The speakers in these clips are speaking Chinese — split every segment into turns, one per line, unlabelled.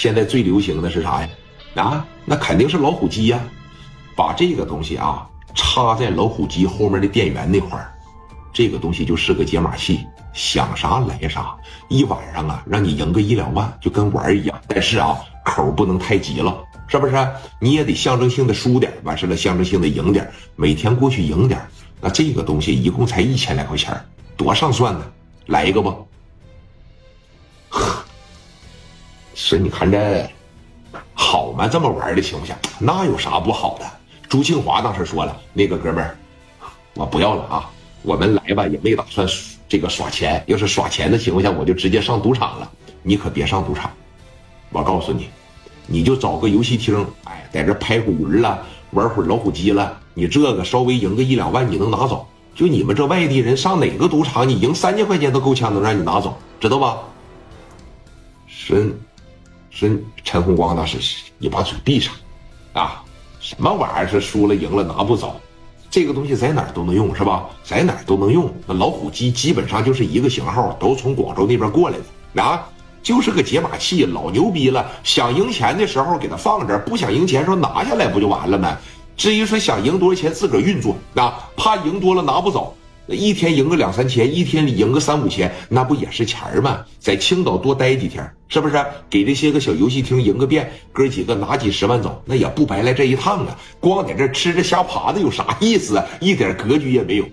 现在最流行的是啥呀？啊，那肯定是老虎机呀！把这个东西啊插在老虎机后面的电源那块儿，这个东西就是个解码器，想啥来啥，一晚上啊让你赢个一两万，就跟玩儿一样。但是啊，口不能太急了，是不是？你也得象征性的输点，完事了象征性的赢点，每天过去赢点。那这个东西一共才一千来块钱，多上算呢！来一个不？是你看这好吗？这么玩的情况下，那有啥不好的？朱庆华当时说了：“那个哥们儿，我不要了啊！我们来吧，也没打算这个耍钱。要是耍钱的情况下，我就直接上赌场了。你可别上赌场，我告诉你，你就找个游戏厅，哎，在这拍会儿了，玩会老虎机了。你这个稍微赢个一两万，你能拿走？就你们这外地人上哪个赌场，你赢三千块钱都够呛，能让你拿走，知道吧？”是，是陈红光当时你把嘴闭上，啊，什么玩意儿是输了赢了拿不走？这个东西在哪儿都能用是吧？在哪儿都能用。那老虎机基本上就是一个型号，都从广州那边过来的啊，就是个解码器，老牛逼了。想赢钱的时候给它放这儿，不想赢钱时候拿下来不就完了吗？至于说想赢多少钱自个儿运作啊，怕赢多了拿不走。一天赢个两三千，一天赢个三五千，那不也是钱儿吗？在青岛多待几天，是不是？给这些个小游戏厅赢个遍，哥几个拿几十万走，那也不白来这一趟啊！光在这吃着瞎爬的有啥意思啊？一点格局也没有。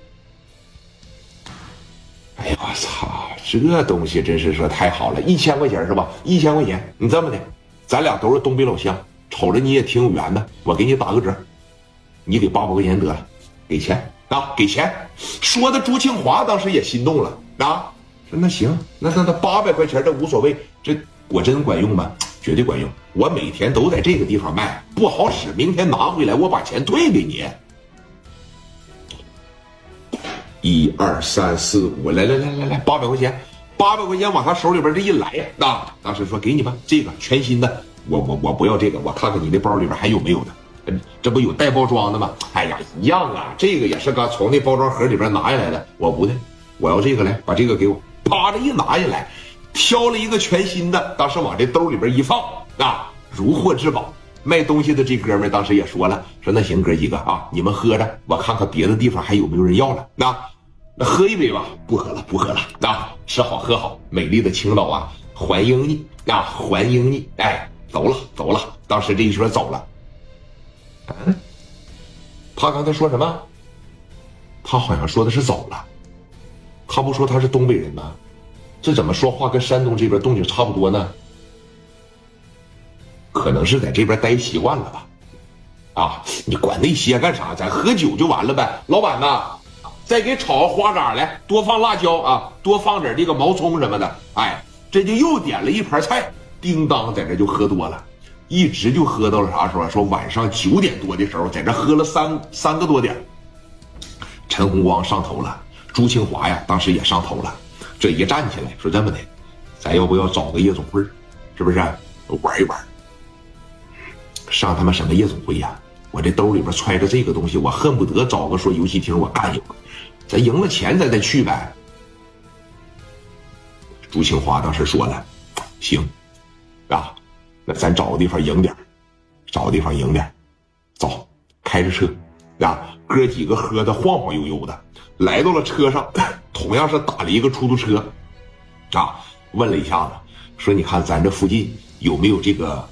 哎呀，我操！这东西真是说太好了，一千块钱是吧？一千块钱，你这么的，咱俩都是东北老乡，瞅着你也挺有缘的，我给你打个折，你给八百块钱得了，给钱。啊，给钱，说的朱庆华当时也心动了啊，说那行，那那那八百块钱这无所谓，这果真管用吗？绝对管用，我每天都在这个地方卖，不好使，明天拿回来我把钱退给你。一二三四五，来来来来来，八百块钱，八百块钱往他手里边这一来呀，啊，当时说给你吧，这个全新的，我我我不要这个，我看看你那包里边还有没有的。这不有带包装的吗？哎呀，一样啊！这个也是刚从那包装盒里边拿下来的。我不的，我要这个来，把这个给我。啪的一拿下来，挑了一个全新的，当时往这兜里边一放啊，如获至宝。卖东西的这哥们当时也说了，说那行哥几个啊，你们喝着，我看看别的地方还有没有人要了。那那喝一杯吧，不喝了，不喝了。啊，吃好喝好，美丽的青岛啊，欢迎你啊，欢迎你！哎，走了走了。当时这一说走了。嗯，他刚才说什么？他好像说的是走了，他不说他是东北人吗？这怎么说话跟山东这边动静差不多呢？可能是在这边待习惯了吧？啊，你管那些干啥？咱喝酒就完了呗。老板呐，再给炒个花蛤来，多放辣椒啊，多放点这个毛葱什么的。哎，这就又点了一盘菜，叮当在这就喝多了。一直就喝到了啥时候？说晚上九点多的时候，在这喝了三三个多点。陈红光上头了，朱庆华呀，当时也上头了。这一站起来，说这么的，咱要不要找个夜总会？是不是玩一玩？上他妈什么夜总会呀？我这兜里边揣着这个东西，我恨不得找个说游戏厅我干一个。咱赢了钱，咱再去呗。朱庆华当时说了，行，啊。那咱找个地方赢点找个地方赢点走，开着车，啊，哥几个喝的晃晃悠悠的，来到了车上，同样是打了一个出租车，啊，问了一下子，说你看咱这附近有没有这个